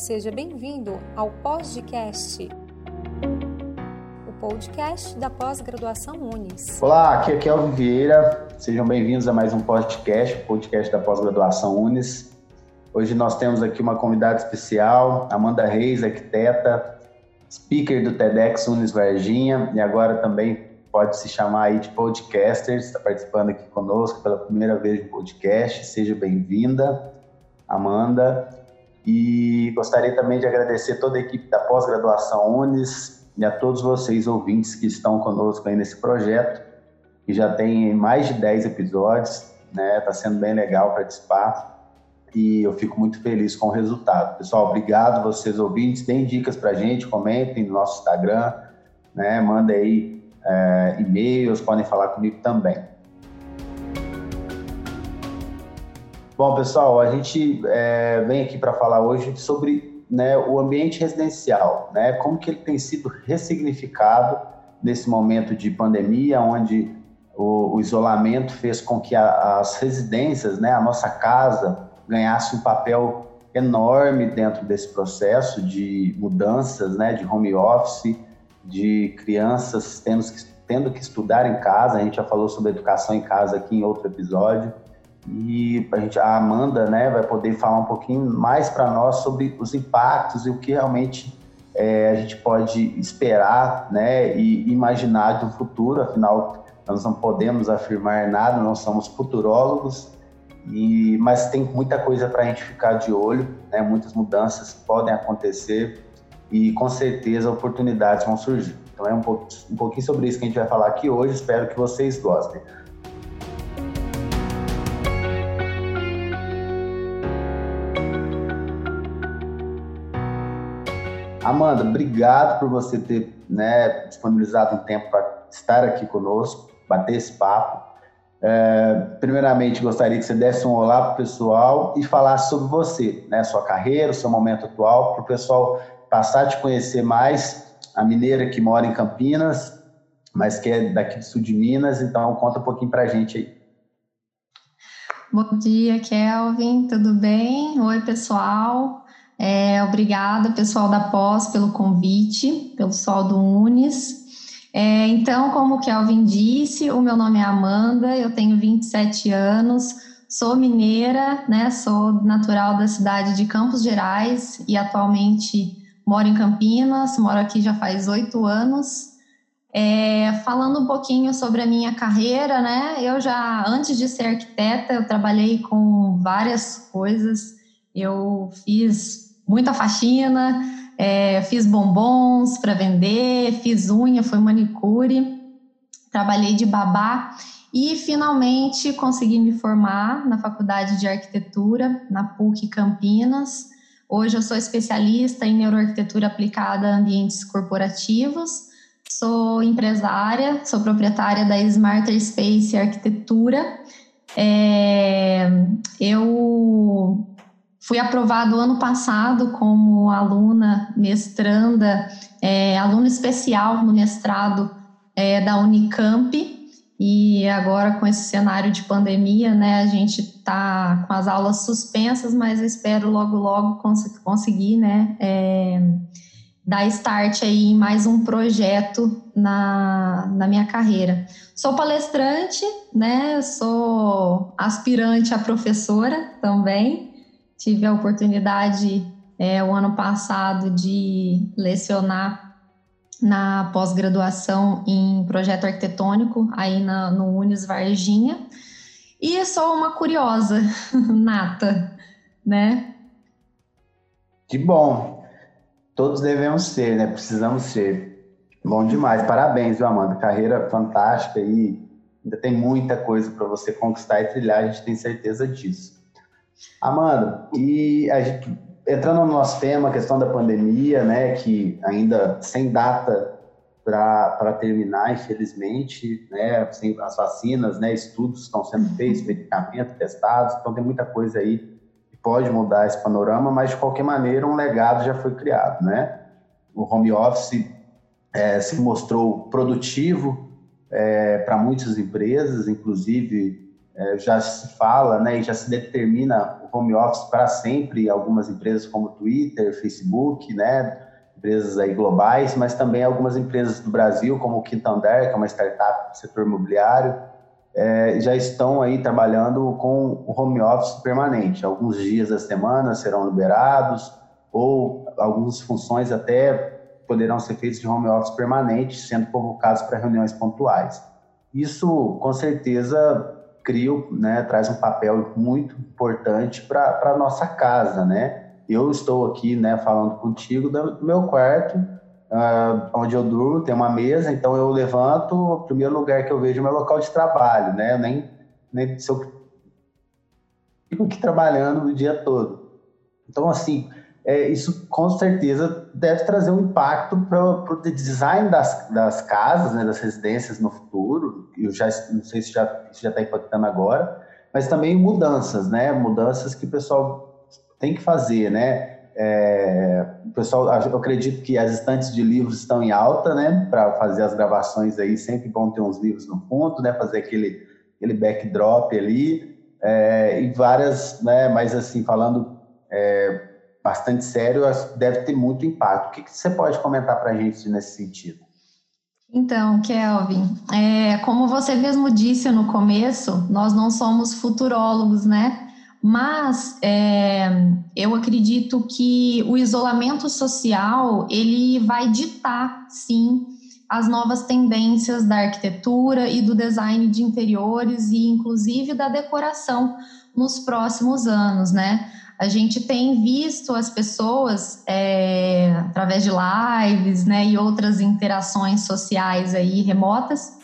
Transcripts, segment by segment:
Seja bem-vindo ao Podcast, o podcast da pós-graduação Unis. Olá, aqui é Kelvin Vieira. Sejam bem-vindos a mais um podcast, o podcast da pós-graduação Unis. Hoje nós temos aqui uma convidada especial, Amanda Reis, arquiteta, speaker do TEDx Unis Varginha e agora também pode se chamar aí de podcaster, está participando aqui conosco pela primeira vez de podcast. Seja bem-vinda, Amanda. E gostaria também de agradecer toda a equipe da pós-graduação Unis e a todos vocês ouvintes que estão conosco aí nesse projeto, que já tem mais de 10 episódios, né? Está sendo bem legal participar e eu fico muito feliz com o resultado. Pessoal, obrigado vocês ouvintes, deem dicas para a gente, comentem no nosso Instagram, né? Manda aí é, e-mails, podem falar comigo também. Bom, pessoal, a gente é, vem aqui para falar hoje sobre né, o ambiente residencial, né, como que ele tem sido ressignificado nesse momento de pandemia, onde o, o isolamento fez com que a, as residências, né, a nossa casa, ganhasse um papel enorme dentro desse processo de mudanças, né, de home office, de crianças tendo que, tendo que estudar em casa. A gente já falou sobre educação em casa aqui em outro episódio. E a, gente, a Amanda né, vai poder falar um pouquinho mais para nós sobre os impactos e o que realmente é, a gente pode esperar né, e imaginar do futuro. Afinal, nós não podemos afirmar nada, não somos futurólogos, e, mas tem muita coisa para a gente ficar de olho, né, muitas mudanças podem acontecer e com certeza oportunidades vão surgir. Então é um, pouco, um pouquinho sobre isso que a gente vai falar aqui hoje, espero que vocês gostem. Amanda, obrigado por você ter né, disponibilizado um tempo para estar aqui conosco, bater esse papo. É, primeiramente, gostaria que você desse um olá para o pessoal e falasse sobre você, né, sua carreira, seu momento atual, para o pessoal passar a te conhecer mais, a mineira que mora em Campinas, mas que é daqui do sul de Minas, então conta um pouquinho para a gente aí. Bom dia, Kelvin, tudo bem? Oi, pessoal. É, obrigada, pessoal da Pós, pelo convite, pelo pessoal do Unis. É, então, como o Kelvin disse, o meu nome é Amanda, eu tenho 27 anos, sou mineira, né? Sou natural da cidade de Campos Gerais e atualmente moro em Campinas, moro aqui já faz oito anos. É, falando um pouquinho sobre a minha carreira, né? Eu já, antes de ser arquiteta, eu trabalhei com várias coisas. Eu fiz muita faxina, é, fiz bombons para vender, fiz unha, foi manicure, trabalhei de babá e finalmente consegui me formar na faculdade de arquitetura, na PUC Campinas. Hoje eu sou especialista em neuroarquitetura aplicada a ambientes corporativos, sou empresária, sou proprietária da Smarter Space Arquitetura. É, eu fui aprovado ano passado como aluna mestranda, é, aluna especial no mestrado é, da Unicamp, e agora, com esse cenário de pandemia, né, a gente está com as aulas suspensas, mas espero logo, logo cons conseguir, né, é, dar start aí em mais um projeto na, na minha carreira. Sou palestrante, né, sou aspirante a professora também. Tive a oportunidade, é, o ano passado, de lecionar na pós-graduação em projeto arquitetônico, aí na, no Unis Varginha. E sou uma curiosa nata, né? Que bom. Todos devemos ser, né? Precisamos ser. Bom demais. Parabéns, viu, Amanda? Carreira fantástica e ainda tem muita coisa para você conquistar e trilhar, a gente tem certeza disso. Amanda, e a gente entrando no nosso tema, a questão da pandemia, né, que ainda sem data para terminar, infelizmente, né, sem as vacinas, né, estudos estão sendo feitos, medicamentos testados, então tem muita coisa aí que pode mudar esse panorama, mas de qualquer maneira um legado já foi criado, né? O home office é, se mostrou produtivo é, para muitas empresas, inclusive é, já se fala, né, e já se determina home office para sempre, algumas empresas como Twitter, Facebook, né, empresas aí globais, mas também algumas empresas do Brasil, como o Quintander, que é uma startup do setor imobiliário, é, já estão aí trabalhando com o home office permanente. Alguns dias da semana serão liberados, ou algumas funções até poderão ser feitas de home office permanente, sendo convocados para reuniões pontuais. Isso, com certeza, cria, né, traz um papel muito importante para a nossa casa, né? Eu estou aqui, né, falando contigo do meu quarto, uh, onde eu durmo, tem uma mesa, então eu levanto, o primeiro lugar que eu vejo é o meu local de trabalho, né? Eu nem, nem se eu fico aqui trabalhando o dia todo. Então, assim, é, isso com certeza deve trazer um impacto para o design das, das casas, né, das residências no futuro. Eu já não sei se já está impactando agora, mas também mudanças, né? Mudanças que o pessoal tem que fazer, né? É, o pessoal, eu acredito que as estantes de livros estão em alta, né? Para fazer as gravações aí, sempre vão ter uns livros no fundo, né? Fazer aquele, aquele backdrop ali. É, e várias, né? Mas assim, falando é, bastante sério, deve ter muito impacto. O que, você pode comentar para a gente nesse sentido? Então, Kelvin, é, como você mesmo disse no começo, nós não somos futurólogos, né? Mas é, eu acredito que o isolamento social ele vai ditar, sim, as novas tendências da arquitetura e do design de interiores e, inclusive, da decoração nos próximos anos, né? A gente tem visto as pessoas é, através de lives, né, e outras interações sociais aí remotas,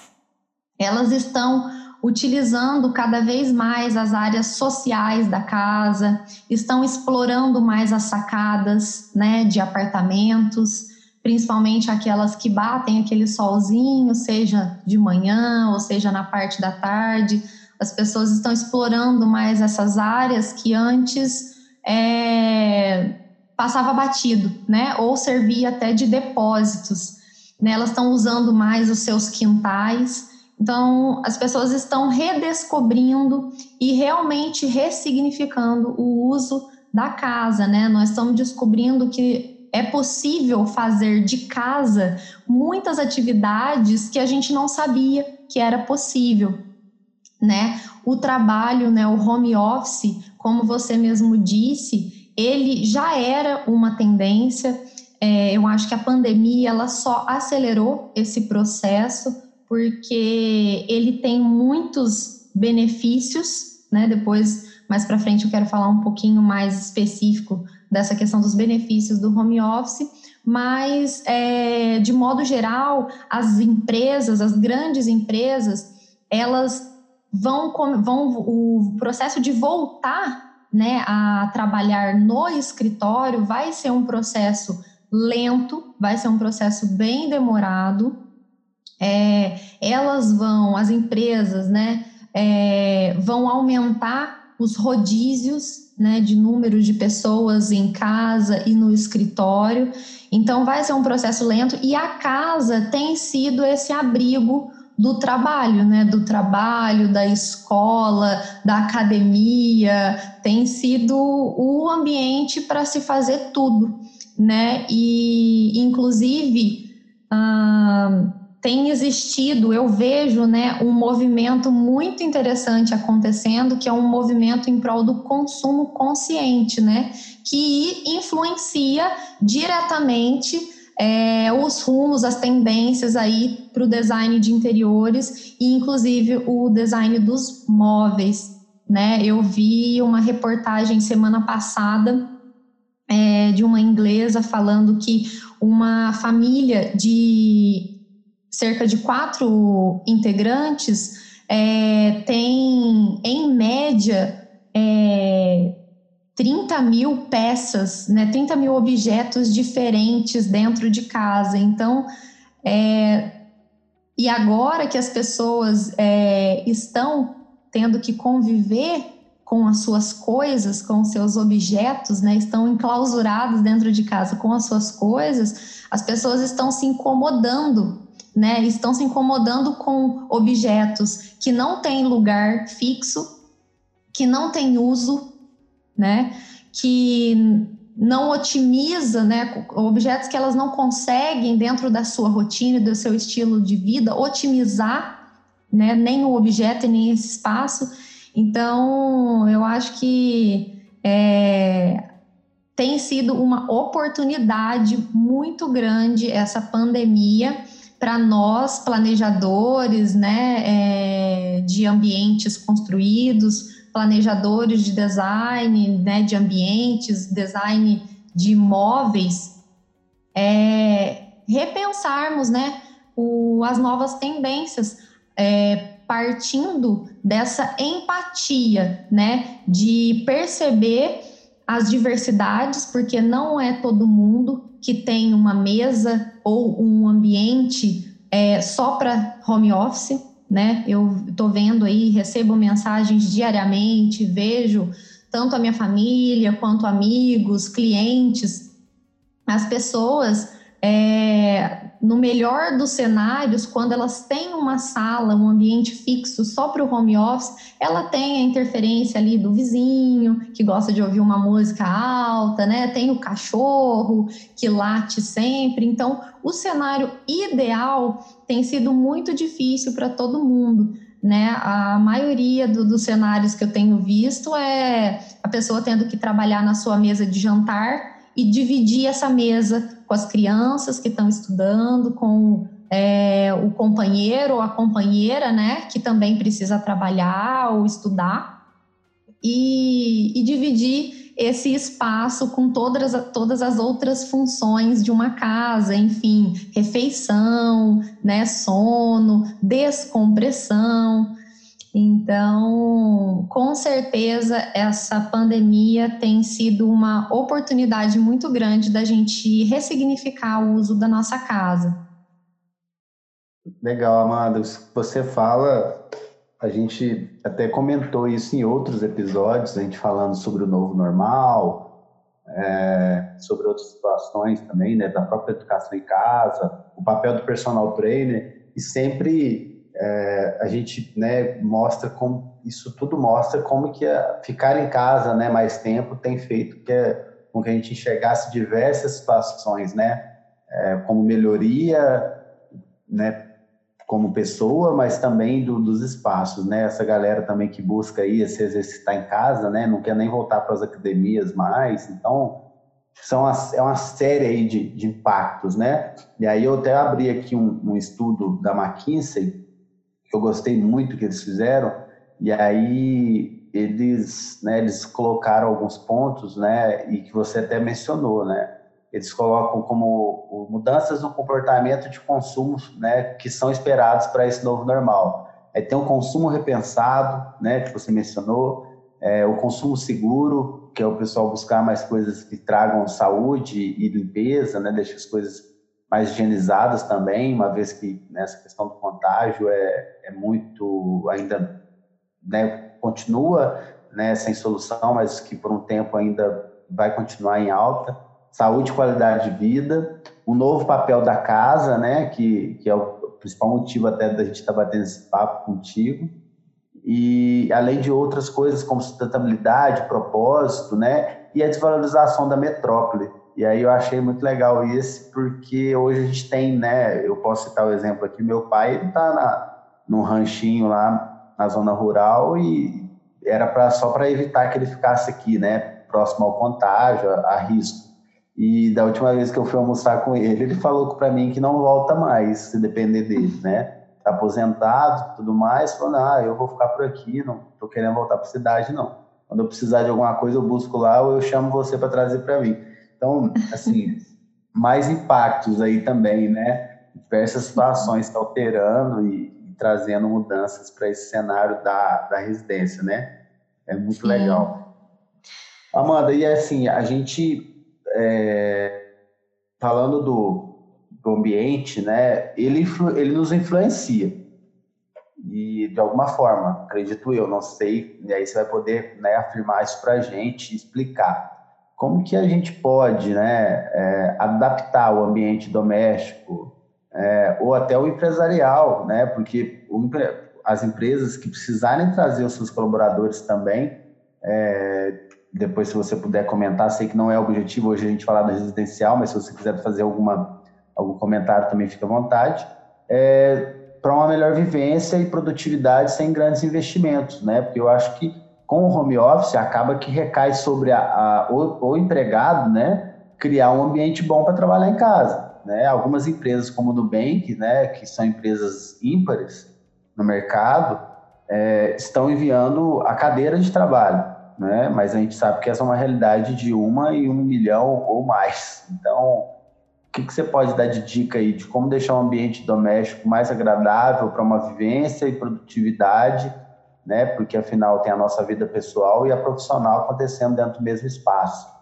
elas estão utilizando cada vez mais as áreas sociais da casa, estão explorando mais as sacadas né, de apartamentos, principalmente aquelas que batem aquele solzinho, seja de manhã ou seja na parte da tarde. As pessoas estão explorando mais essas áreas que antes é, passava batido, né? Ou servia até de depósitos. Né? Elas estão usando mais os seus quintais então, as pessoas estão redescobrindo e realmente ressignificando o uso da casa, né? Nós estamos descobrindo que é possível fazer de casa muitas atividades que a gente não sabia que era possível, né? O trabalho, né, o home office, como você mesmo disse, ele já era uma tendência. É, eu acho que a pandemia ela só acelerou esse processo porque ele tem muitos benefícios, né? Depois, mais para frente, eu quero falar um pouquinho mais específico dessa questão dos benefícios do home office, mas é, de modo geral, as empresas, as grandes empresas, elas vão, vão o processo de voltar né, a trabalhar no escritório vai ser um processo lento, vai ser um processo bem demorado, é, elas vão, as empresas, né, é, vão aumentar os rodízios né, de número de pessoas em casa e no escritório. Então, vai ser um processo lento e a casa tem sido esse abrigo do trabalho, né? Do trabalho, da escola, da academia, tem sido o ambiente para se fazer tudo, né? E, inclusive, hum, tem existido, eu vejo, né, um movimento muito interessante acontecendo, que é um movimento em prol do consumo consciente, né, que influencia diretamente é, os rumos, as tendências aí para o design de interiores e, inclusive, o design dos móveis, né? Eu vi uma reportagem semana passada é, de uma inglesa falando que uma família de cerca de quatro integrantes, é, tem, em média, é, 30 mil peças, né, 30 mil objetos diferentes dentro de casa. Então, é, e agora que as pessoas é, estão tendo que conviver com as suas coisas, com os seus objetos, né, estão enclausurados dentro de casa com as suas coisas, as pessoas estão se incomodando né, estão se incomodando com objetos que não têm lugar fixo, que não têm uso, né? Que não otimiza, né, objetos que elas não conseguem dentro da sua rotina, do seu estilo de vida, otimizar, né, nem o objeto nem esse espaço. Então, eu acho que é, tem sido uma oportunidade muito grande essa pandemia para nós planejadores, né, é, de ambientes construídos, planejadores de design, né, de ambientes, design de imóveis, é, repensarmos, né, o, as novas tendências, é, partindo dessa empatia, né, de perceber as diversidades, porque não é todo mundo que tem uma mesa ou um ambiente é, só para home office, né? Eu estou vendo aí, recebo mensagens diariamente, vejo tanto a minha família quanto amigos, clientes, as pessoas é, no melhor dos cenários, quando elas têm uma sala, um ambiente fixo só para o home office, ela tem a interferência ali do vizinho, que gosta de ouvir uma música alta, né? Tem o cachorro que late sempre. Então, o cenário ideal tem sido muito difícil para todo mundo. Né? A maioria do, dos cenários que eu tenho visto é a pessoa tendo que trabalhar na sua mesa de jantar e dividir essa mesa com as crianças que estão estudando, com é, o companheiro ou a companheira, né, que também precisa trabalhar ou estudar, e, e dividir esse espaço com todas, todas as outras funções de uma casa, enfim, refeição, né, sono, descompressão. Então, com certeza, essa pandemia tem sido uma oportunidade muito grande da gente ressignificar o uso da nossa casa. Legal, Amanda. Você fala, a gente até comentou isso em outros episódios, a gente falando sobre o novo normal, é, sobre outras situações também, né, da própria educação em casa, o papel do personal trainer, e sempre é, a gente né, mostra como isso tudo mostra como que a, ficar em casa né, mais tempo tem feito que é, com que a gente enxergasse diversas situações, né, é, como melhoria, né, como pessoa, mas também do, dos espaços, né, essa galera também que busca aí se exercitar em casa, né, não quer nem voltar para as academias mais, então são é uma série aí de, de impactos, né, e aí eu até abri aqui um, um estudo da McKinsey eu gostei muito que eles fizeram, e aí eles, né, eles colocaram alguns pontos, né, e que você até mencionou, né, eles colocam como mudanças no comportamento de consumo, né, que são esperados para esse novo normal. Aí tem o consumo repensado, né, que você mencionou, é, o consumo seguro, que é o pessoal buscar mais coisas que tragam saúde e limpeza, né, deixa as coisas mais higienizadas também, uma vez que nessa questão do contágio é, é muito ainda né, continua né, sem solução, mas que por um tempo ainda vai continuar em alta. Saúde e qualidade de vida, o novo papel da casa, né, que, que é o principal motivo até da gente estar tá batendo esse papo contigo, e além de outras coisas como sustentabilidade, propósito, né, e a desvalorização da metrópole. E aí eu achei muito legal isso, porque hoje a gente tem, né? Eu posso citar o exemplo aqui, meu pai está num ranchinho lá na zona rural e era pra, só para evitar que ele ficasse aqui, né? Próximo ao contágio, a, a risco. E da última vez que eu fui almoçar com ele, ele falou para mim que não volta mais, se depender dele, né? Tá aposentado, tudo mais, falou, ah, eu vou ficar por aqui, não tô querendo voltar para cidade, não. Quando eu precisar de alguma coisa, eu busco lá ou eu chamo você para trazer para mim. Então, assim, mais impactos aí também, né? Diversas situações tá alterando e, e trazendo mudanças para esse cenário da, da residência, né? É muito Sim. legal. Amanda, e assim, a gente, é, falando do, do ambiente, né? Ele, ele nos influencia. E de alguma forma, acredito eu, não sei, e aí você vai poder né, afirmar isso para a gente, explicar como que a gente pode né, é, adaptar o ambiente doméstico é, ou até o empresarial, né, porque o, as empresas que precisarem trazer os seus colaboradores também, é, depois se você puder comentar, sei que não é objetivo hoje a gente falar da residencial, mas se você quiser fazer alguma, algum comentário também fica à vontade, é, para uma melhor vivência e produtividade sem grandes investimentos, né? Porque eu acho que com o home office acaba que recai sobre a, a o, o, empregado, né? Criar um ambiente bom para trabalhar em casa, né? Algumas empresas como o Nubank, né? Que são empresas ímpares no mercado, é, estão enviando a cadeira de trabalho né? Mas a gente sabe que essa é uma realidade de uma e um milhão ou mais. Então, o que, que você pode dar de dica aí de como deixar o ambiente doméstico mais agradável para uma vivência e produtividade, né? Porque afinal tem a nossa vida pessoal e a profissional acontecendo dentro do mesmo espaço.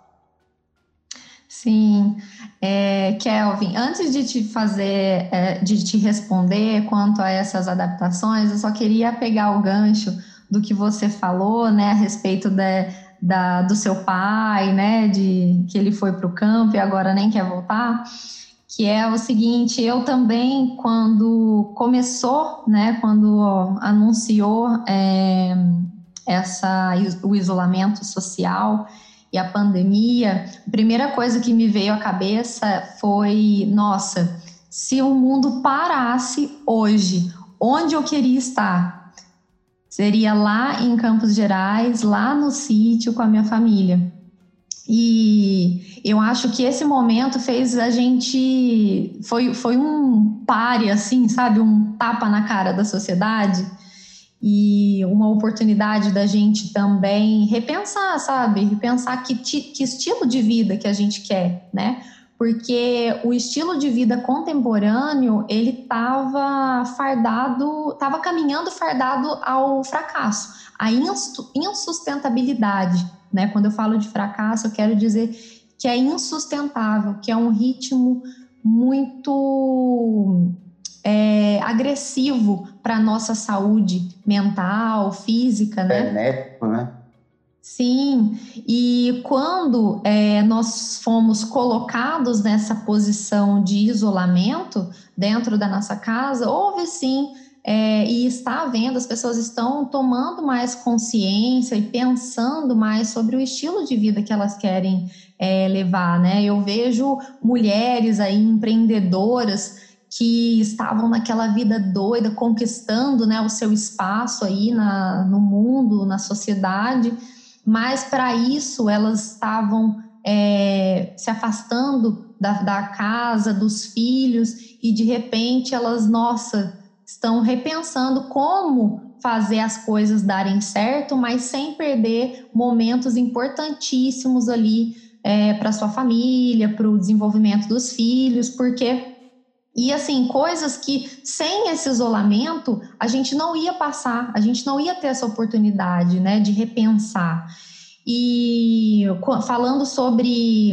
Sim, é, Kelvin, antes de te fazer, é, de te responder quanto a essas adaptações, eu só queria pegar o gancho do que você falou, né, a respeito da, da, do seu pai, né, de que ele foi para o campo e agora nem quer voltar, que é o seguinte, eu também, quando começou, né, quando anunciou é, essa, o isolamento social e a pandemia, a primeira coisa que me veio à cabeça foi, nossa, se o mundo parasse hoje, onde eu queria estar? Seria lá em Campos Gerais, lá no sítio com a minha família. E eu acho que esse momento fez a gente. Foi, foi um pare, assim, sabe? Um tapa na cara da sociedade e uma oportunidade da gente também repensar, sabe? Repensar que, que estilo de vida que a gente quer, né? Porque o estilo de vida contemporâneo ele estava fardado, estava caminhando fardado ao fracasso, à insustentabilidade, né? Quando eu falo de fracasso, eu quero dizer que é insustentável, que é um ritmo muito é, agressivo para a nossa saúde mental, física, né? Benéfico, né? Sim, e quando é, nós fomos colocados nessa posição de isolamento dentro da nossa casa, houve sim, é, e está havendo, as pessoas estão tomando mais consciência e pensando mais sobre o estilo de vida que elas querem é, levar, né? Eu vejo mulheres aí empreendedoras que estavam naquela vida doida, conquistando né, o seu espaço aí na, no mundo, na sociedade mas para isso elas estavam é, se afastando da, da casa, dos filhos, e de repente elas, nossa, estão repensando como fazer as coisas darem certo, mas sem perder momentos importantíssimos ali é, para sua família, para o desenvolvimento dos filhos, porque e assim, coisas que sem esse isolamento a gente não ia passar, a gente não ia ter essa oportunidade, né, de repensar. E falando sobre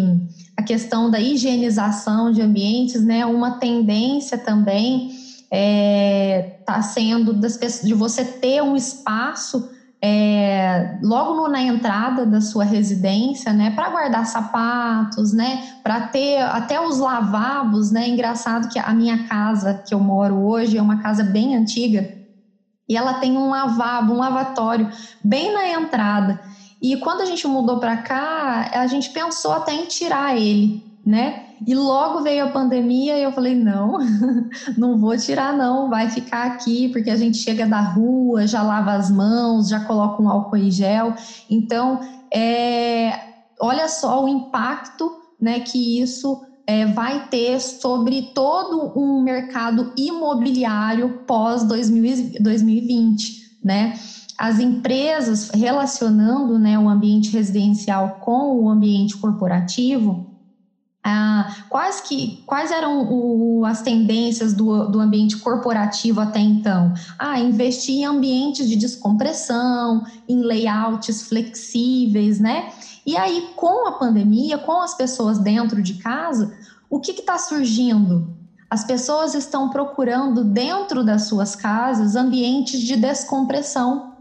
a questão da higienização de ambientes, né, uma tendência também está é, tá sendo das pessoas, de você ter um espaço é, logo no, na entrada da sua residência, né, para guardar sapatos, né, para ter até os lavabos, né, engraçado que a minha casa que eu moro hoje é uma casa bem antiga e ela tem um lavabo, um lavatório bem na entrada. E quando a gente mudou para cá, a gente pensou até em tirar ele, né? E logo veio a pandemia e eu falei: não, não vou tirar, não, vai ficar aqui, porque a gente chega da rua, já lava as mãos, já coloca um álcool em gel. Então, é, olha só o impacto né, que isso é, vai ter sobre todo um mercado imobiliário pós 2020, né? As empresas relacionando né, o ambiente residencial com o ambiente corporativo, ah, quais, que, quais eram o, as tendências do, do ambiente corporativo até então? Ah, investir em ambientes de descompressão, em layouts flexíveis, né? E aí, com a pandemia, com as pessoas dentro de casa, o que está surgindo? As pessoas estão procurando dentro das suas casas ambientes de descompressão.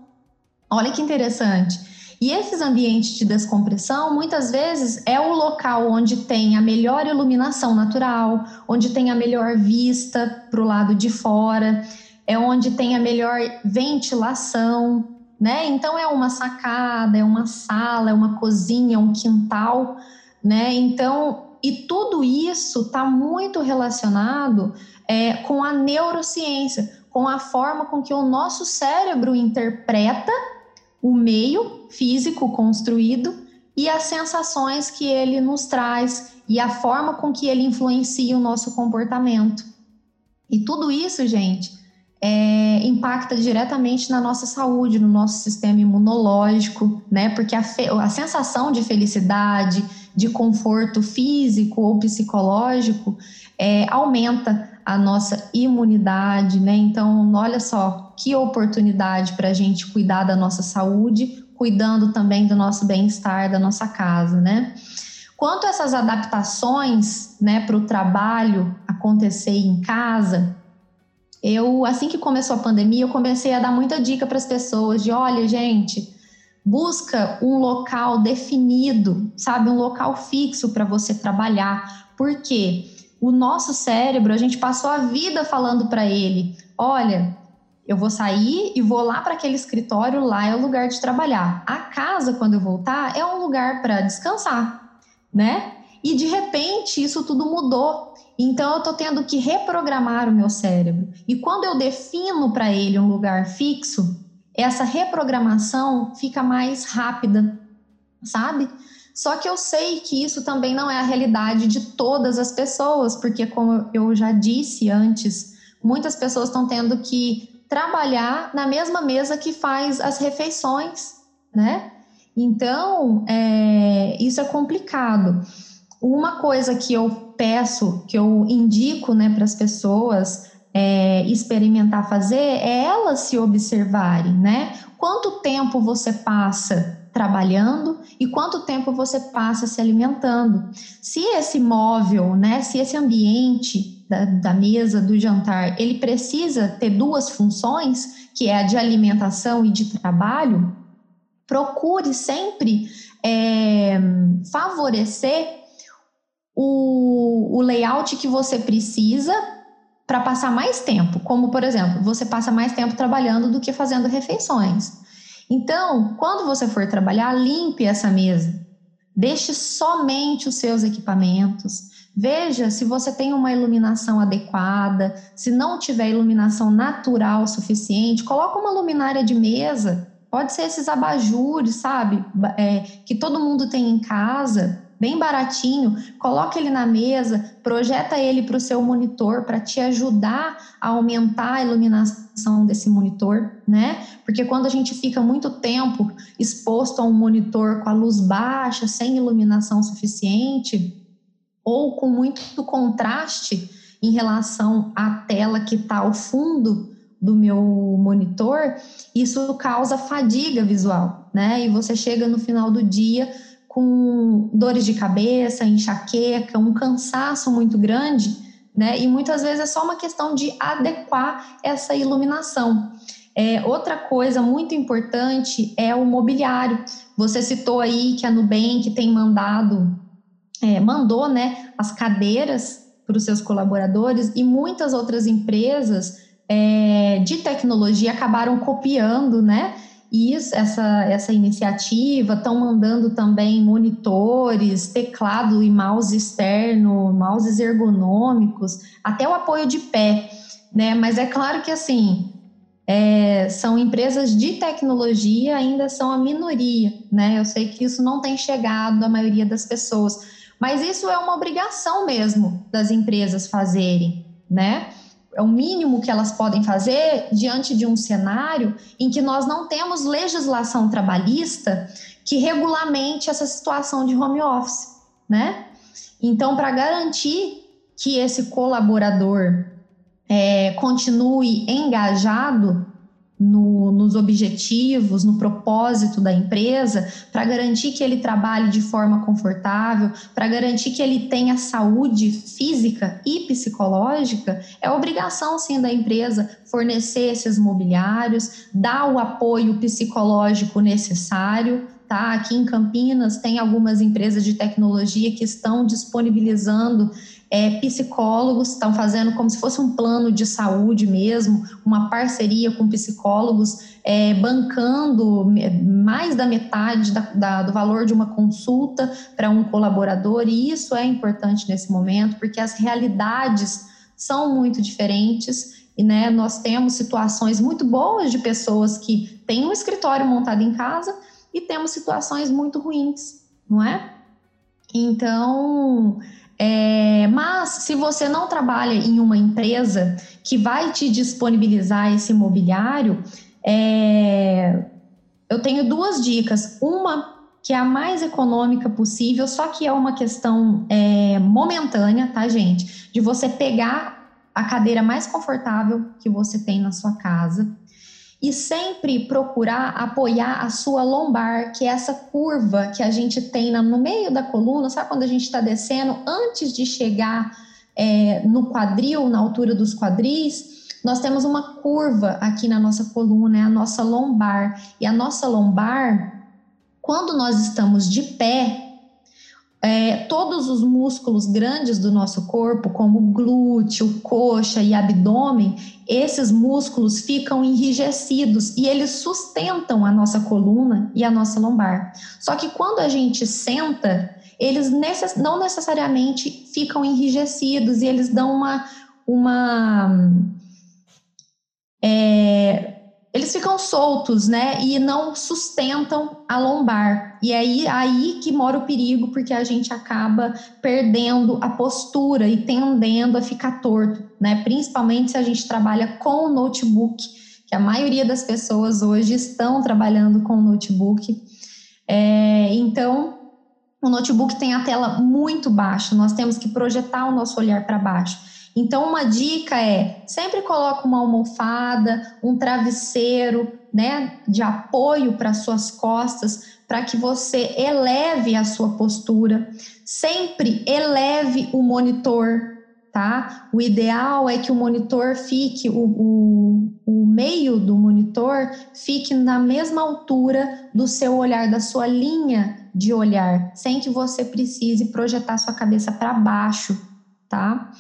Olha que interessante. E esses ambientes de descompressão, muitas vezes, é o local onde tem a melhor iluminação natural, onde tem a melhor vista para o lado de fora, é onde tem a melhor ventilação, né? Então é uma sacada, é uma sala, é uma cozinha, é um quintal, né? Então, e tudo isso está muito relacionado é, com a neurociência, com a forma com que o nosso cérebro interpreta o meio físico construído e as sensações que ele nos traz e a forma com que ele influencia o nosso comportamento. E tudo isso, gente, é, impacta diretamente na nossa saúde, no nosso sistema imunológico, né? Porque a, a sensação de felicidade, de conforto físico ou psicológico é, aumenta a nossa imunidade, né? Então, olha só que oportunidade para a gente cuidar da nossa saúde, cuidando também do nosso bem-estar, da nossa casa, né? Quanto a essas adaptações, né, para o trabalho acontecer em casa, eu, assim que começou a pandemia, eu comecei a dar muita dica para as pessoas de, olha, gente, busca um local definido, sabe, um local fixo para você trabalhar. Porque o nosso cérebro, a gente passou a vida falando para ele, olha, eu vou sair e vou lá para aquele escritório, lá é o lugar de trabalhar. A casa, quando eu voltar, é um lugar para descansar, né? E de repente isso tudo mudou. Então eu estou tendo que reprogramar o meu cérebro. E quando eu defino para ele um lugar fixo, essa reprogramação fica mais rápida, sabe? Só que eu sei que isso também não é a realidade de todas as pessoas, porque como eu já disse antes, muitas pessoas estão tendo que trabalhar na mesma mesa que faz as refeições, né? Então, é, isso é complicado. Uma coisa que eu peço, que eu indico né, para as pessoas é, experimentar fazer é elas se observarem, né? Quanto tempo você passa trabalhando e quanto tempo você passa se alimentando? Se esse móvel, né, se esse ambiente da, da mesa do jantar, ele precisa ter duas funções, que é a de alimentação e de trabalho, procure sempre é, favorecer o, o layout que você precisa para passar mais tempo. Como, por exemplo, você passa mais tempo trabalhando do que fazendo refeições. Então, quando você for trabalhar, limpe essa mesa. Deixe somente os seus equipamentos. Veja se você tem uma iluminação adequada. Se não tiver iluminação natural suficiente, coloque uma luminária de mesa. Pode ser esses abajures, sabe? É, que todo mundo tem em casa bem baratinho, coloca ele na mesa, projeta ele para o seu monitor para te ajudar a aumentar a iluminação desse monitor, né? Porque quando a gente fica muito tempo exposto a um monitor com a luz baixa, sem iluminação suficiente, ou com muito contraste em relação à tela que está ao fundo do meu monitor, isso causa fadiga visual, né? E você chega no final do dia com dores de cabeça, enxaqueca, um cansaço muito grande, né? E muitas vezes é só uma questão de adequar essa iluminação. É, outra coisa muito importante é o mobiliário. Você citou aí que a Nubank tem mandado, é, mandou, né, as cadeiras para os seus colaboradores e muitas outras empresas é, de tecnologia acabaram copiando, né? Isso, essa, essa iniciativa, estão mandando também monitores, teclado e mouse externo, mouses ergonômicos, até o apoio de pé, né? Mas é claro que assim é, são empresas de tecnologia, ainda são a minoria, né? Eu sei que isso não tem chegado à maioria das pessoas, mas isso é uma obrigação mesmo das empresas fazerem, né? É o mínimo que elas podem fazer diante de um cenário em que nós não temos legislação trabalhista que regulamente essa situação de home office, né? Então, para garantir que esse colaborador é, continue engajado no, nos objetivos, no propósito da empresa, para garantir que ele trabalhe de forma confortável, para garantir que ele tenha saúde física e psicológica, é obrigação sim da empresa fornecer esses mobiliários, dar o apoio psicológico necessário, tá? Aqui em Campinas tem algumas empresas de tecnologia que estão disponibilizando é, psicólogos, estão fazendo como se fosse um plano de saúde mesmo, uma parceria com psicólogos, é, bancando mais da metade da, da, do valor de uma consulta para um colaborador, e isso é importante nesse momento, porque as realidades são muito diferentes. E né, nós temos situações muito boas de pessoas que têm um escritório montado em casa e temos situações muito ruins, não é? Então, é, mas se você não trabalha em uma empresa que vai te disponibilizar esse imobiliário, é, eu tenho duas dicas. Uma que é a mais econômica possível, só que é uma questão é, momentânea, tá, gente? De você pegar a cadeira mais confortável que você tem na sua casa e sempre procurar apoiar a sua lombar, que é essa curva que a gente tem no meio da coluna, sabe quando a gente está descendo, antes de chegar é, no quadril, na altura dos quadris, nós temos uma curva aqui na nossa coluna, é a nossa lombar. E a nossa lombar, quando nós estamos de pé, é, todos os músculos grandes do nosso corpo, como glúteo, coxa e abdômen, esses músculos ficam enrijecidos e eles sustentam a nossa coluna e a nossa lombar. Só que quando a gente senta, eles necess não necessariamente ficam enrijecidos e eles dão uma. uma é, eles ficam soltos, né? E não sustentam a lombar. E aí, aí que mora o perigo, porque a gente acaba perdendo a postura e tendendo a ficar torto, né? Principalmente se a gente trabalha com o notebook, que a maioria das pessoas hoje estão trabalhando com o notebook. É, então, o notebook tem a tela muito baixa, nós temos que projetar o nosso olhar para baixo. Então, uma dica é sempre coloque uma almofada, um travesseiro, né, de apoio para suas costas, para que você eleve a sua postura. Sempre eleve o monitor, tá? O ideal é que o monitor fique, o, o, o meio do monitor fique na mesma altura do seu olhar, da sua linha de olhar, sem que você precise projetar sua cabeça para baixo, tá?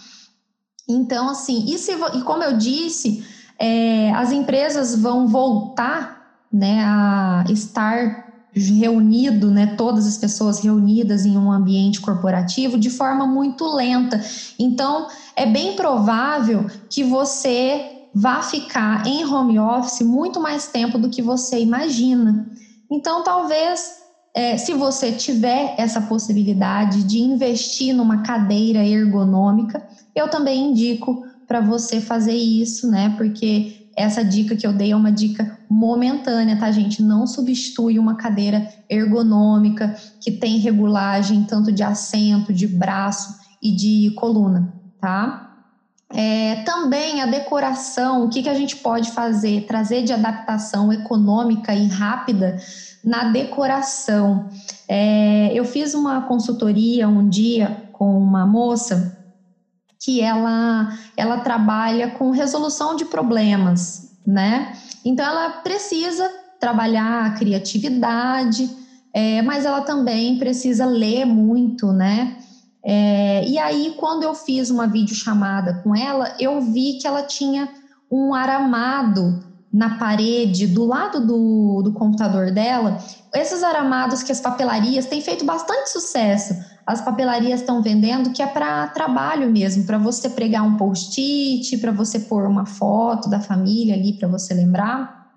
Então, assim, e, se, e como eu disse, é, as empresas vão voltar né, a estar reunido, né, todas as pessoas reunidas em um ambiente corporativo de forma muito lenta. Então, é bem provável que você vá ficar em home office muito mais tempo do que você imagina. Então, talvez, é, se você tiver essa possibilidade de investir numa cadeira ergonômica, eu também indico para você fazer isso, né? Porque essa dica que eu dei é uma dica momentânea, tá, gente? Não substitui uma cadeira ergonômica que tem regulagem tanto de assento, de braço e de coluna, tá? É, também a decoração, o que, que a gente pode fazer? Trazer de adaptação econômica e rápida na decoração. É, eu fiz uma consultoria um dia com uma moça que ela, ela trabalha com resolução de problemas, né? Então ela precisa trabalhar a criatividade, é, mas ela também precisa ler muito, né? É, e aí, quando eu fiz uma videochamada com ela, eu vi que ela tinha um aramado na parede do lado do, do computador dela. Esses aramados que as papelarias têm feito bastante sucesso as papelarias estão vendendo que é para trabalho mesmo, para você pregar um post-it, para você pôr uma foto da família ali para você lembrar.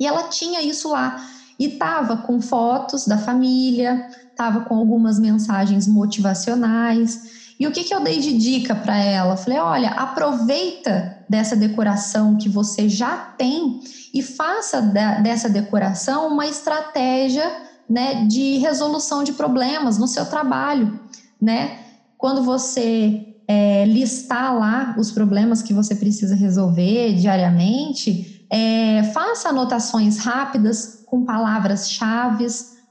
E ela tinha isso lá e tava com fotos da família, tava com algumas mensagens motivacionais. E o que, que eu dei de dica para ela? Falei: olha, aproveita dessa decoração que você já tem e faça dessa decoração uma estratégia né, de resolução de problemas no seu trabalho, né? Quando você é, listar lá os problemas que você precisa resolver diariamente, é, faça anotações rápidas com palavras-chave,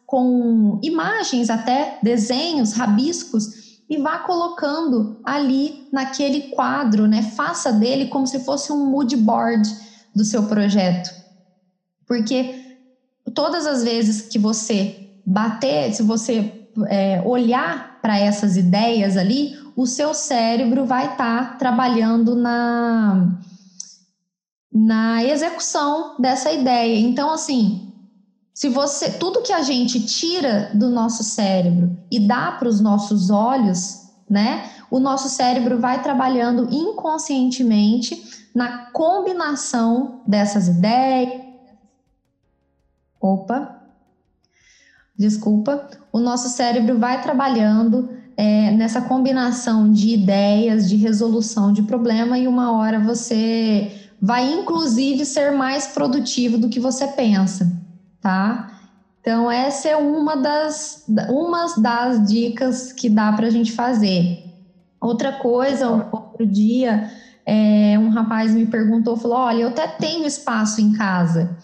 com imagens até, desenhos, rabiscos, e vá colocando ali naquele quadro, né? Faça dele como se fosse um mood board do seu projeto. Porque todas as vezes que você bater, se você é, olhar para essas ideias ali, o seu cérebro vai estar tá trabalhando na, na execução dessa ideia. Então, assim, se você tudo que a gente tira do nosso cérebro e dá para os nossos olhos, né? O nosso cérebro vai trabalhando inconscientemente na combinação dessas ideias. Opa, desculpa. O nosso cérebro vai trabalhando é, nessa combinação de ideias, de resolução de problema, e uma hora você vai, inclusive, ser mais produtivo do que você pensa, tá? Então, essa é uma das, uma das dicas que dá para a gente fazer. Outra coisa, outro dia, é, um rapaz me perguntou, falou, olha, eu até tenho espaço em casa,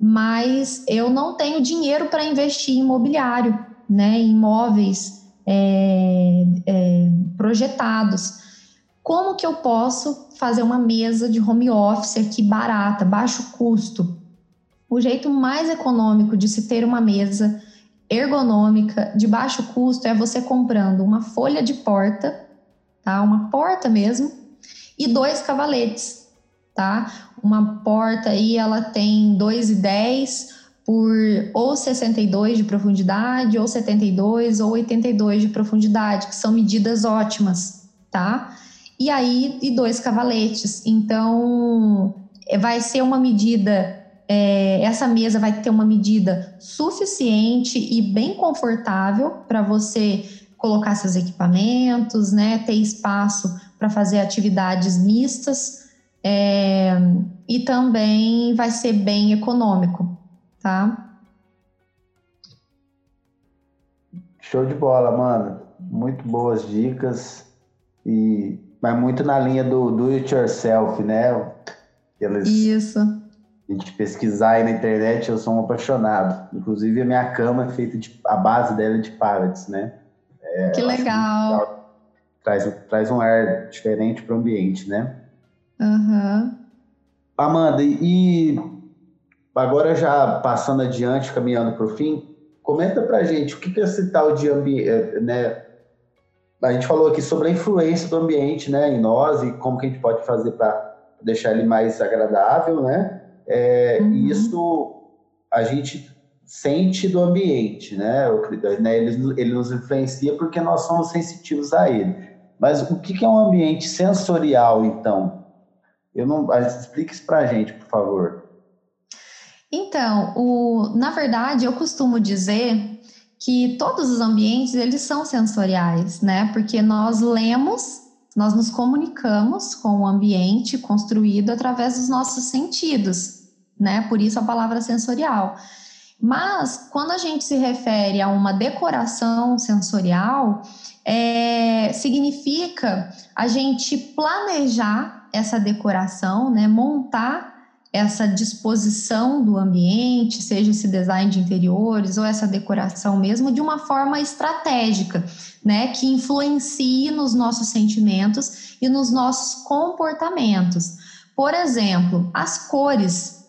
mas eu não tenho dinheiro para investir em imobiliário, né, em imóveis é, é, projetados. Como que eu posso fazer uma mesa de home office aqui barata, baixo custo? O jeito mais econômico de se ter uma mesa ergonômica de baixo custo é você comprando uma folha de porta, tá? Uma porta mesmo, e dois cavaletes, tá? Uma porta aí ela tem 2,10 por ou 62 de profundidade, ou 72 ou 82 de profundidade, que são medidas ótimas, tá? E aí, e dois cavaletes. Então, vai ser uma medida é, essa mesa vai ter uma medida suficiente e bem confortável para você colocar seus equipamentos, né, ter espaço para fazer atividades mistas é, e também vai ser bem econômico, tá? Show de bola, mano. Muito boas dicas e vai muito na linha do do it yourself, né? Isso a gente pesquisar aí na internet, eu sou um apaixonado. Inclusive, a minha cama é feita de. A base dela é de pallets, né? É, que legal. Traz, traz um ar diferente para o ambiente, né? Uhum. Amanda, e agora já passando adiante, caminhando para o fim, comenta para gente o que é esse tal de ambiente, é, né? A gente falou aqui sobre a influência do ambiente, né, em nós e como que a gente pode fazer para deixar ele mais agradável, né? É, uhum. Isso a gente sente do ambiente, né? né? Ele, ele nos influencia porque nós somos sensitivos a ele. Mas o que é um ambiente sensorial, então? Eu não, explique isso para a gente, por favor. Então, o, na verdade, eu costumo dizer que todos os ambientes eles são sensoriais, né? Porque nós lemos, nós nos comunicamos com o ambiente construído através dos nossos sentidos né? Por isso a palavra sensorial. Mas quando a gente se refere a uma decoração sensorial, é, significa a gente planejar essa decoração, né? Montar essa disposição do ambiente, seja esse design de interiores ou essa decoração mesmo, de uma forma estratégica, né, que influencie nos nossos sentimentos e nos nossos comportamentos. Por exemplo, as cores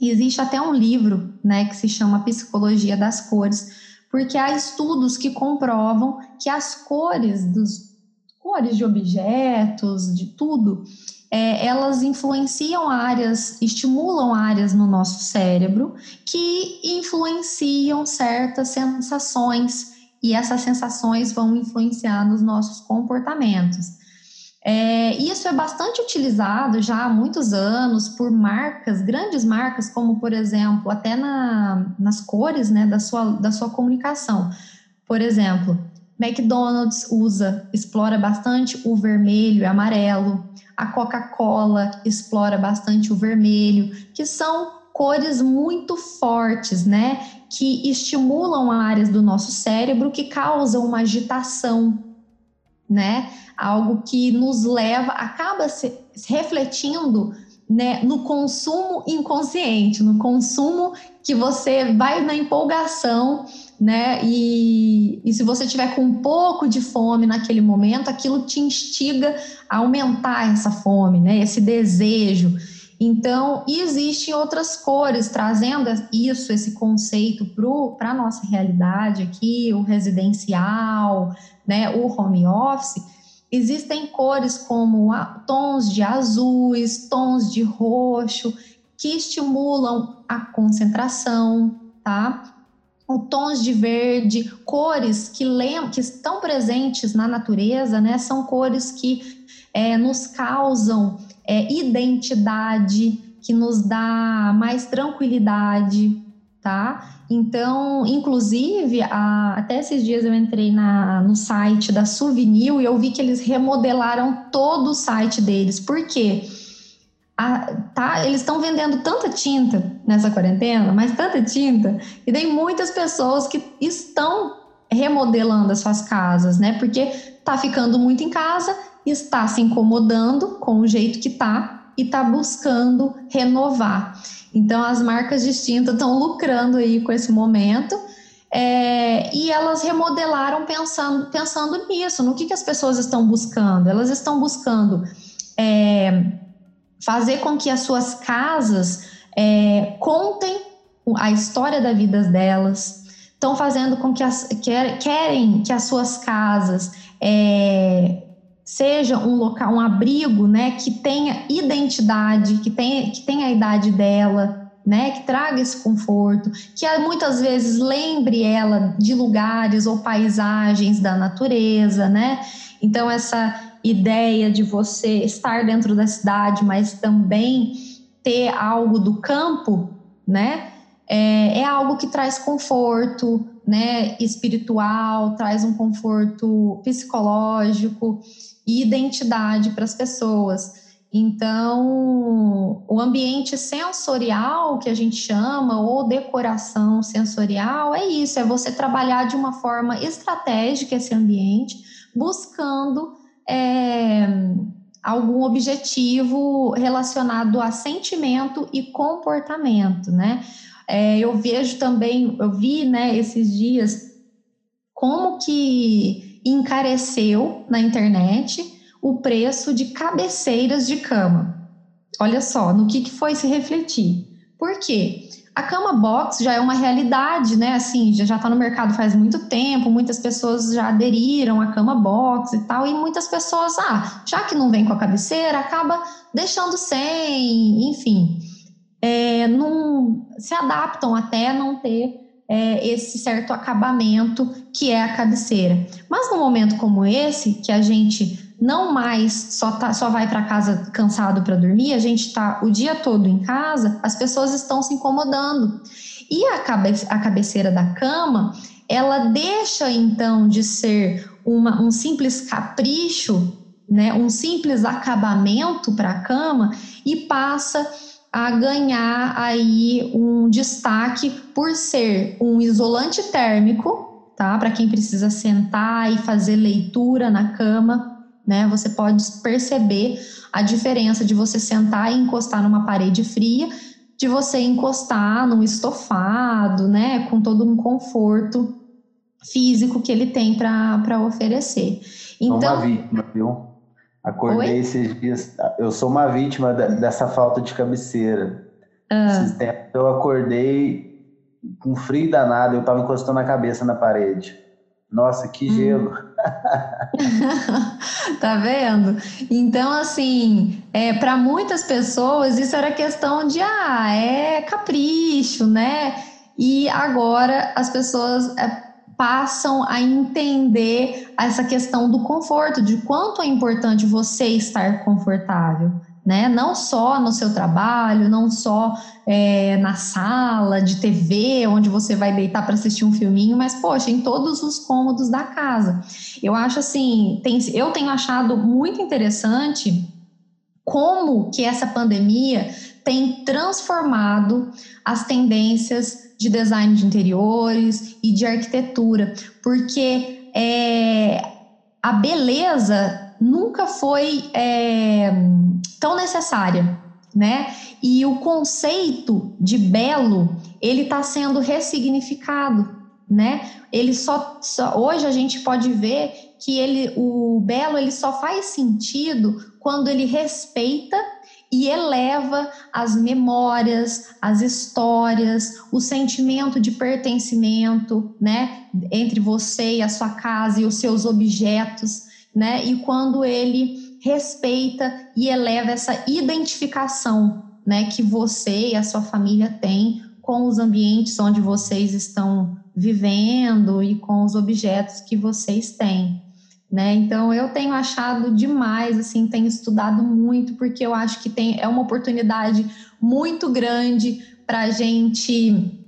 existe até um livro, né, que se chama Psicologia das Cores, porque há estudos que comprovam que as cores dos cores de objetos, de tudo, é, elas influenciam áreas, estimulam áreas no nosso cérebro que influenciam certas sensações e essas sensações vão influenciar nos nossos comportamentos. É, isso é bastante utilizado já há muitos anos por marcas, grandes marcas, como por exemplo, até na, nas cores né, da, sua, da sua comunicação. Por exemplo, McDonald's usa, explora bastante o vermelho e amarelo, a Coca-Cola explora bastante o vermelho, que são cores muito fortes, né? Que estimulam áreas do nosso cérebro que causam uma agitação, né? algo que nos leva, acaba se refletindo né, no consumo inconsciente, no consumo que você vai na empolgação, né? E, e se você tiver com um pouco de fome naquele momento, aquilo te instiga a aumentar essa fome, né? Esse desejo. Então, existem outras cores, trazendo isso, esse conceito para a nossa realidade aqui, o residencial, né, o home office. Existem cores como tons de azuis, tons de roxo, que estimulam a concentração, tá? Tons de verde, cores que, lem que estão presentes na natureza, né? São cores que é, nos causam é, identidade, que nos dá mais tranquilidade, tá? Então, inclusive, a, até esses dias eu entrei na, no site da Souvenir e eu vi que eles remodelaram todo o site deles. Por quê? A, tá, eles estão vendendo tanta tinta nessa quarentena, mas tanta tinta, e tem muitas pessoas que estão remodelando as suas casas, né? Porque tá ficando muito em casa, está se incomodando com o jeito que tá e tá buscando renovar. Então as marcas distintas estão lucrando aí com esse momento. É, e elas remodelaram pensando, pensando nisso, no que, que as pessoas estão buscando. Elas estão buscando é, fazer com que as suas casas é, contem a história da vida delas, estão fazendo com que as, quer, querem que as suas casas é, seja um local, um abrigo, né, que tenha identidade, que tenha, que tenha a idade dela, né, que traga esse conforto, que muitas vezes lembre ela de lugares ou paisagens da natureza, né? Então essa ideia de você estar dentro da cidade, mas também ter algo do campo, né? É, é algo que traz conforto, né? Espiritual, traz um conforto psicológico e identidade para as pessoas. Então, o ambiente sensorial, que a gente chama, ou decoração sensorial, é isso: é você trabalhar de uma forma estratégica esse ambiente, buscando é, algum objetivo relacionado a sentimento e comportamento, né? É, eu vejo também, eu vi, né, esses dias, como que encareceu na internet o preço de cabeceiras de cama. Olha só, no que, que foi se refletir. Por quê? A cama box já é uma realidade, né? Assim, já está no mercado faz muito tempo, muitas pessoas já aderiram à cama box e tal, e muitas pessoas, ah, já que não vem com a cabeceira, acaba deixando sem, enfim, é, não se adaptam até não ter é, esse certo acabamento que é a cabeceira. Mas num momento como esse, que a gente não mais só, tá, só vai para casa cansado para dormir, a gente está o dia todo em casa, as pessoas estão se incomodando. E a, cabe, a cabeceira da cama, ela deixa então de ser uma, um simples capricho, né, um simples acabamento para a cama e passa a ganhar aí um destaque por ser um isolante térmico, tá? Para quem precisa sentar e fazer leitura na cama, né? Você pode perceber a diferença de você sentar e encostar numa parede fria, de você encostar num estofado, né? Com todo um conforto físico que ele tem para oferecer. Então, uma vítima, viu? Acordei Oi? esses dias. Eu sou uma vítima dessa falta de cabeceira. Ah. Esses tempos eu acordei com frio danado, eu estava encostando a cabeça na parede. Nossa, que hum. tá vendo? Então, assim, é, para muitas pessoas isso era questão de, ah, é capricho, né? E agora as pessoas é, passam a entender essa questão do conforto, de quanto é importante você estar confortável né? Não só no seu trabalho, não só é, na sala de TV, onde você vai deitar para assistir um filminho, mas, poxa, em todos os cômodos da casa. Eu acho assim, tem, eu tenho achado muito interessante como que essa pandemia tem transformado as tendências de design de interiores e de arquitetura, porque é, a beleza nunca foi é, tão necessária, né? E o conceito de belo ele está sendo ressignificado, né? Ele só, só, hoje a gente pode ver que ele o belo ele só faz sentido quando ele respeita e eleva as memórias, as histórias, o sentimento de pertencimento, né, entre você e a sua casa e os seus objetos, né? E quando ele respeita e eleva essa identificação, né, que você e a sua família têm com os ambientes onde vocês estão vivendo e com os objetos que vocês têm. Né? Então eu tenho achado demais, assim, tenho estudado muito porque eu acho que tem é uma oportunidade muito grande para a gente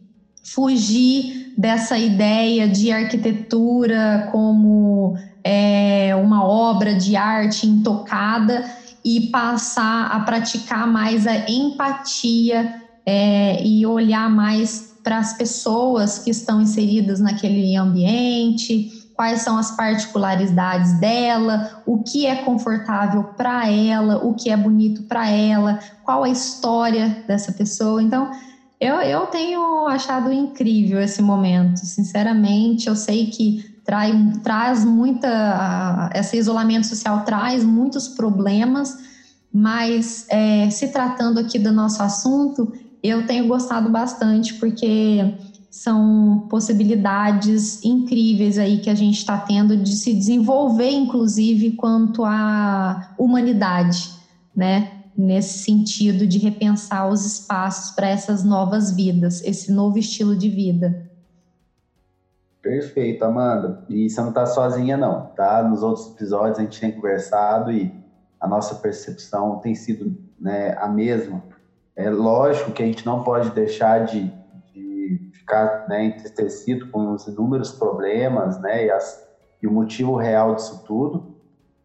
fugir dessa ideia de arquitetura como é, uma obra de arte intocada e passar a praticar mais a empatia é, e olhar mais para as pessoas que estão inseridas naquele ambiente, quais são as particularidades dela, o que é confortável para ela, o que é bonito para ela, qual a história dessa pessoa. Então, eu, eu tenho achado incrível esse momento, sinceramente. Eu sei que trai, traz muita. Esse isolamento social traz muitos problemas, mas é, se tratando aqui do nosso assunto, eu tenho gostado bastante, porque são possibilidades incríveis aí que a gente está tendo de se desenvolver, inclusive, quanto à humanidade, né? Nesse sentido de repensar os espaços para essas novas vidas, esse novo estilo de vida. Perfeito, Amanda. E você não está sozinha, não, tá? Nos outros episódios a gente tem conversado e a nossa percepção tem sido né, a mesma. É lógico que a gente não pode deixar de ficar né, entristecido com os inúmeros problemas né, e, as, e, o motivo real disso tudo,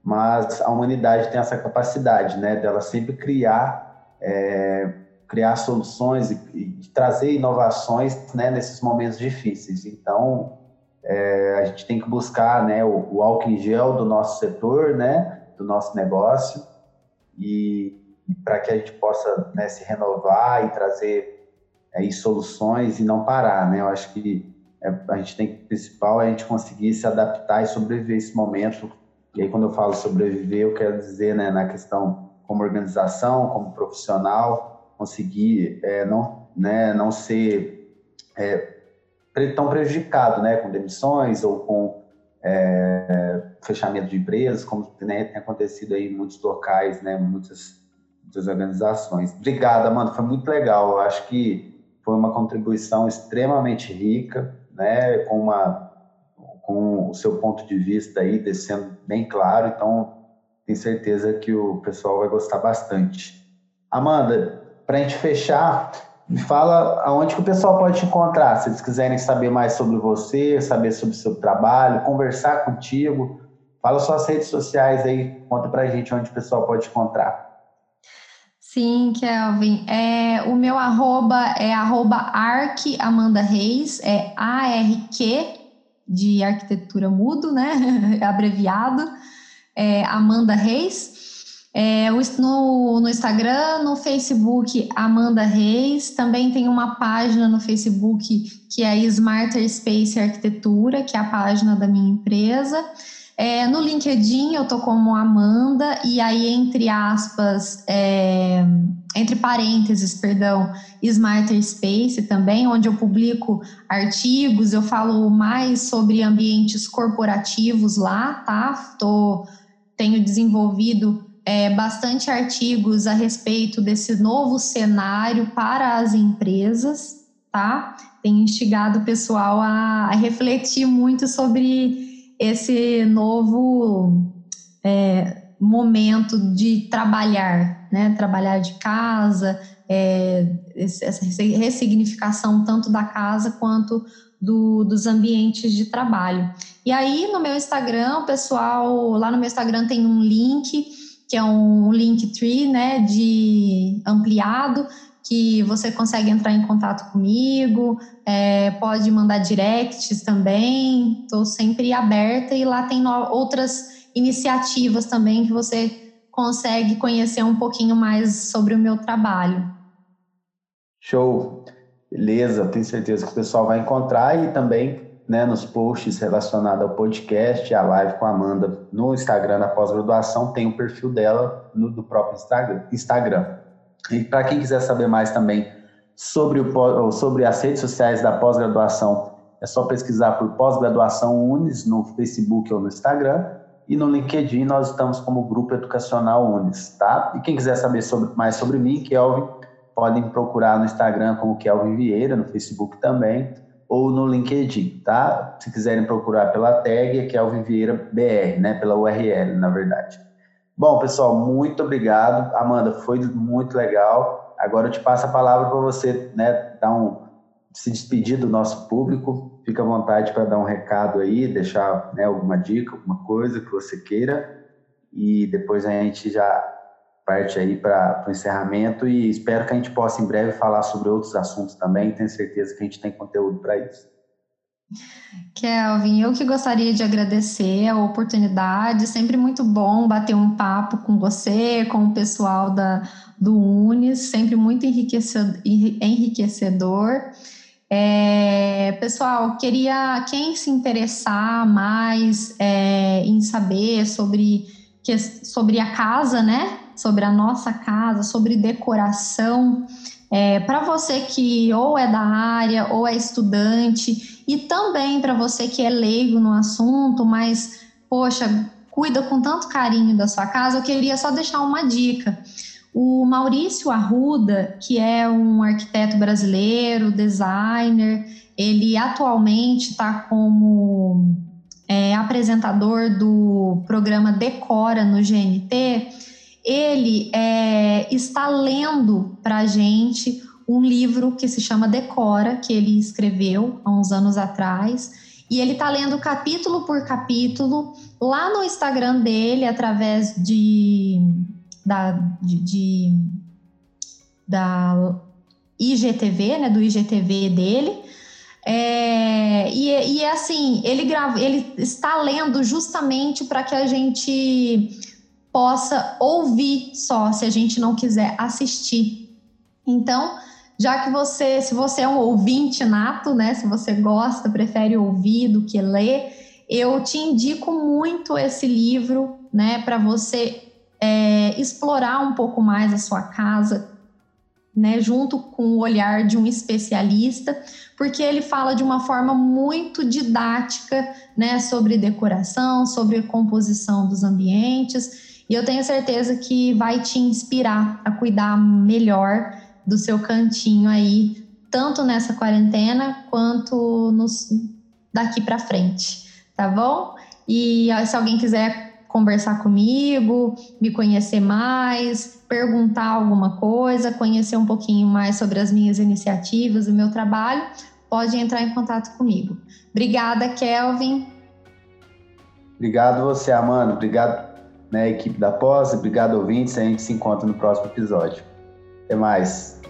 mas a humanidade tem essa capacidade né, dela sempre criar, é, criar soluções e, e, trazer inovações né, nesses momentos difíceis. Então, é, a gente tem que buscar né, o, o álcool em gel do nosso setor, né, do nosso negócio, e para que a gente possa né, se renovar e trazer aí soluções e não parar, né? Eu acho que é, a gente tem que, o principal é a gente conseguir se adaptar e sobreviver esse momento. E aí, quando eu falo sobreviver, eu quero dizer, né, na questão como organização, como profissional, conseguir é, não, né, não ser é, tão prejudicado, né, com demissões ou com é, fechamento de empresas, como né, tem acontecido aí em muitos locais, né, muitas, muitas organizações. Obrigado, Amanda, foi muito legal. Eu acho que foi uma contribuição extremamente rica, né, com, uma, com o seu ponto de vista aí descendo bem claro, então tenho certeza que o pessoal vai gostar bastante. Amanda, para a gente fechar, me fala aonde que o pessoal pode te encontrar, se eles quiserem saber mais sobre você, saber sobre o seu trabalho, conversar contigo, fala suas redes sociais aí, conta para a gente onde o pessoal pode te encontrar. Sim, Kelvin. É, o meu arroba é arroba arc Amanda Reis, é A-R-Q, de arquitetura mudo, né? Abreviado, é Amanda Reis. É, no, no Instagram, no Facebook, Amanda Reis. Também tem uma página no Facebook que é Smarter Space Arquitetura, que é a página da minha empresa. É, no LinkedIn eu tô como Amanda, e aí, entre aspas, é, entre parênteses, perdão, Smarter Space também, onde eu publico artigos, eu falo mais sobre ambientes corporativos lá, tá? Tô, tenho desenvolvido é, bastante artigos a respeito desse novo cenário para as empresas, tá? Tenho instigado o pessoal a, a refletir muito sobre esse novo é, momento de trabalhar, né? Trabalhar de casa, é, essa ressignificação tanto da casa quanto do, dos ambientes de trabalho. E aí no meu Instagram, pessoal, lá no meu Instagram tem um link que é um link tree, né, de ampliado, que você consegue entrar em contato comigo, é, pode mandar directs também, estou sempre aberta e lá tem outras iniciativas também que você consegue conhecer um pouquinho mais sobre o meu trabalho. Show! Beleza, tenho certeza que o pessoal vai encontrar e também né, nos posts relacionados ao podcast, a live com a Amanda no Instagram da pós-graduação, tem o perfil dela no, do próprio Instagram. E para quem quiser saber mais também sobre, o, sobre as redes sociais da pós-graduação, é só pesquisar por pós-graduação Unis no Facebook ou no Instagram. E no LinkedIn nós estamos como Grupo Educacional Unis, tá? E quem quiser saber sobre, mais sobre mim, Kelvin, podem procurar no Instagram como Kelvin Vieira, no Facebook também, ou no LinkedIn, tá? Se quiserem procurar pela tag, é Kelvin Vieira BR, né? Pela URL, na verdade. Bom, pessoal, muito obrigado. Amanda, foi muito legal. Agora eu te passo a palavra para você, né, dar um se despedir do nosso público. Fica à vontade para dar um recado aí, deixar né, alguma dica, alguma coisa que você queira. E depois a gente já parte aí para o encerramento e espero que a gente possa em breve falar sobre outros assuntos também. Tenho certeza que a gente tem conteúdo para isso. Kelvin, eu que gostaria de agradecer a oportunidade, sempre muito bom bater um papo com você, com o pessoal da, do Unis, sempre muito enriquecedor. É, pessoal, queria quem se interessar mais é, em saber sobre, sobre a casa, né? Sobre a nossa casa, sobre decoração. É, para você que ou é da área ou é estudante, e também para você que é leigo no assunto, mas, poxa, cuida com tanto carinho da sua casa, eu queria só deixar uma dica. O Maurício Arruda, que é um arquiteto brasileiro, designer, ele atualmente está como é, apresentador do programa Decora no GNT. Ele é, está lendo para a gente um livro que se chama Decora, que ele escreveu há uns anos atrás. E ele está lendo capítulo por capítulo lá no Instagram dele, através de da, de, de, da IGTV, né, do IGTV dele. É, e, e é assim, ele, grava, ele está lendo justamente para que a gente possa ouvir só, se a gente não quiser assistir. Então, já que você, se você é um ouvinte nato, né, se você gosta, prefere ouvir do que ler, eu te indico muito esse livro, né, para você é, explorar um pouco mais a sua casa, né, junto com o olhar de um especialista, porque ele fala de uma forma muito didática, né, sobre decoração, sobre composição dos ambientes, e eu tenho certeza que vai te inspirar a cuidar melhor do seu cantinho aí, tanto nessa quarentena quanto nos, daqui para frente, tá bom? E se alguém quiser conversar comigo, me conhecer mais, perguntar alguma coisa, conhecer um pouquinho mais sobre as minhas iniciativas, o meu trabalho, pode entrar em contato comigo. Obrigada, Kelvin. Obrigado você, Amanda. Obrigado, né, equipe da Pós. Obrigado, ouvintes. A gente se encontra no próximo episódio. Até mais.